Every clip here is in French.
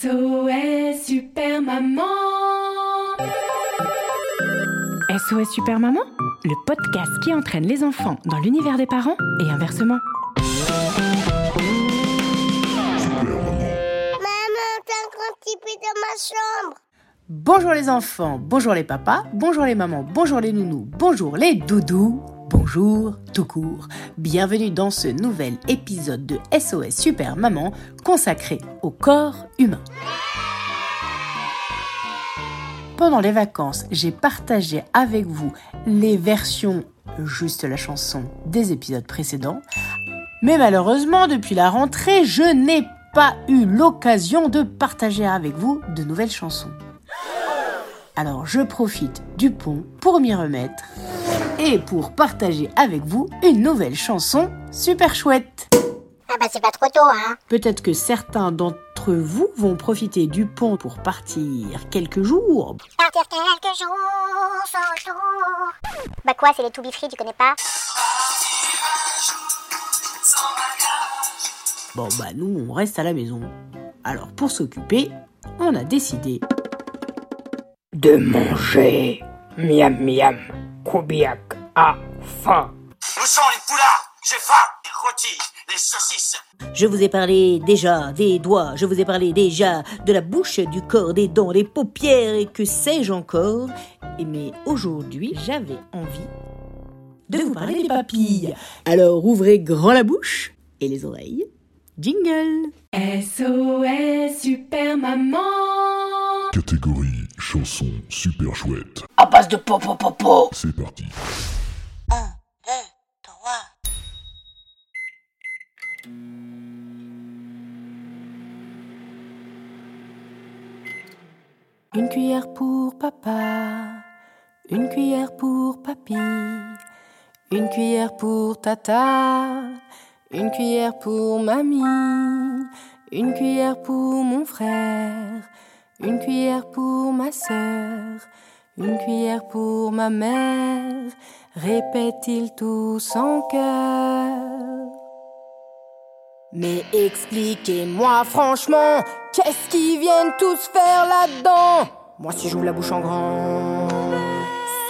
SOS Super Maman SOS Super Maman, le podcast qui entraîne les enfants dans l'univers des parents et inversement. Maman, t'as un grand petit peu dans ma chambre. Bonjour les enfants, bonjour les papas, bonjour les mamans, bonjour les nounous, bonjour les doudous, bonjour tout court. Bienvenue dans ce nouvel épisode de SOS Super Maman consacré au corps humain. Pendant les vacances, j'ai partagé avec vous les versions juste la chanson des épisodes précédents. Mais malheureusement, depuis la rentrée, je n'ai pas eu l'occasion de partager avec vous de nouvelles chansons. Alors je profite du pont pour m'y remettre et pour partager avec vous une nouvelle chanson super chouette. Ah bah c'est pas trop tôt, hein. Peut-être que certains d'entre vous vont profiter du pont pour partir quelques jours. Partir quelques jours sans tour. Bah quoi, c'est les To Be Free, tu connais pas? Bon bah nous on reste à la maison. Alors pour s'occuper, on a décidé de manger. Miam miam. Koubiak a faim. Où sont les poulards J'ai faim Les rôtis, les saucisses Je vous ai parlé déjà des doigts, je vous ai parlé déjà de la bouche, du corps, des dents, des paupières et que sais-je encore? Et mais aujourd'hui, j'avais envie de vous parler des papilles. Alors ouvrez grand la bouche et les oreilles. Jingle SOS Super Maman. Catégorie chanson super chouette. À base de popo popo. C'est parti. 1, 2, 3. Une cuillère pour papa, une cuillère pour papy, une cuillère pour tata, une cuillère pour mamie, une cuillère pour mon frère, une cuillère pour ma sœur, une cuillère pour ma mère, répète-t-il tous en chœur. Mais expliquez-moi franchement, qu'est-ce qu'ils viennent tous faire là-dedans? Moi si j'ouvre la bouche en grand,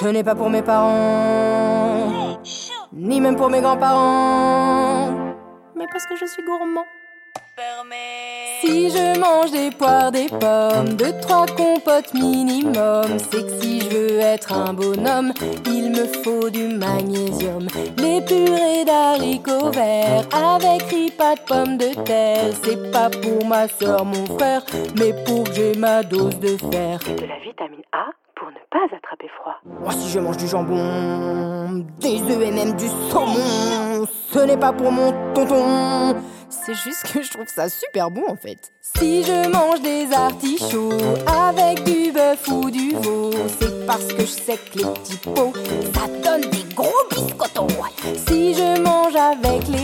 ce n'est pas pour mes parents, ni même pour mes grands-parents, mais parce que je suis gourmand. Si je mange des poires, des pommes, deux, trois compotes minimum, c'est que si je veux être un bonhomme, il me faut du magnésium. Les purées d'haricots verts avec riz, de pommes de terre, c'est pas pour ma soeur, mon frère, mais pour que j'ai ma dose de fer. de la vitamine A pas attraper froid. Moi, si je mange du jambon, des œufs et même du saumon, ce n'est pas pour mon tonton. C'est juste que je trouve ça super bon en fait. Si je mange des artichauts avec du bœuf ou du veau, c'est parce que je sais que les petits pots, ça donne des gros biscottos. Si je mange avec les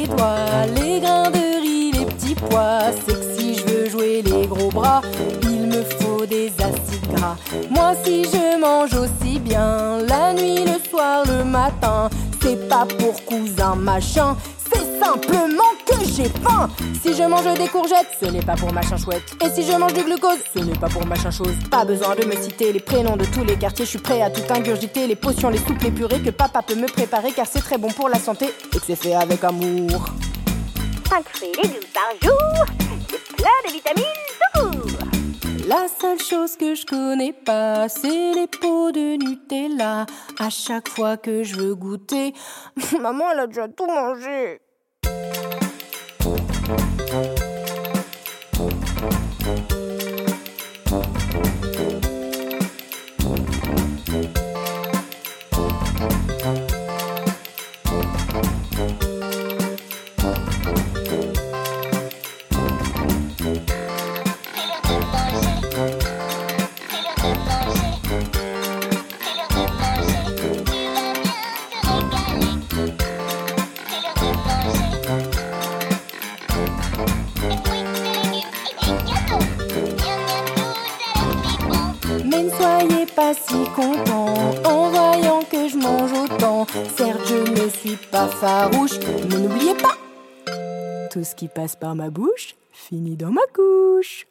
Moi si je mange aussi bien la nuit, le soir, le matin, c'est pas pour cousin machin, c'est simplement que j'ai faim. Si je mange des courgettes, ce n'est pas pour machin chouette. Et si je mange du glucose, ce n'est pas pour machin chose. Pas besoin de me citer les prénoms de tous les quartiers, je suis prêt à tout ingurgiter, les potions, les soupes, les purées que papa peut me préparer car c'est très bon pour la santé et que c'est fait avec amour. 5 fruits et légumes par jour. Plein de vitamines tout. La seule chose que je connais pas, c'est les pots de Nutella. À chaque fois que je veux goûter, maman elle a déjà tout mangé. Si contents en voyant que je mange autant. Certes, je ne suis pas farouche, mais n'oubliez pas, tout ce qui passe par ma bouche finit dans ma couche.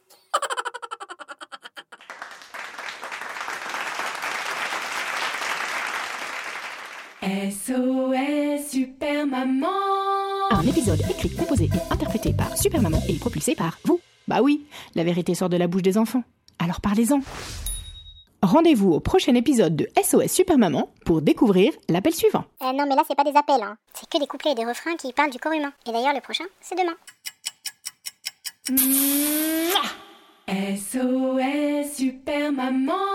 SOS Super Maman Un épisode écrit, composé et interprété par Super Maman et propulsé par vous. Bah oui, la vérité sort de la bouche des enfants. Alors parlez-en. Rendez-vous au prochain épisode de SOS Super Maman pour découvrir l'appel suivant. Euh, non, mais là, c'est pas des appels, hein. C'est que des couplets et des refrains qui parlent du corps humain. Et d'ailleurs, le prochain, c'est demain. SOS Super Maman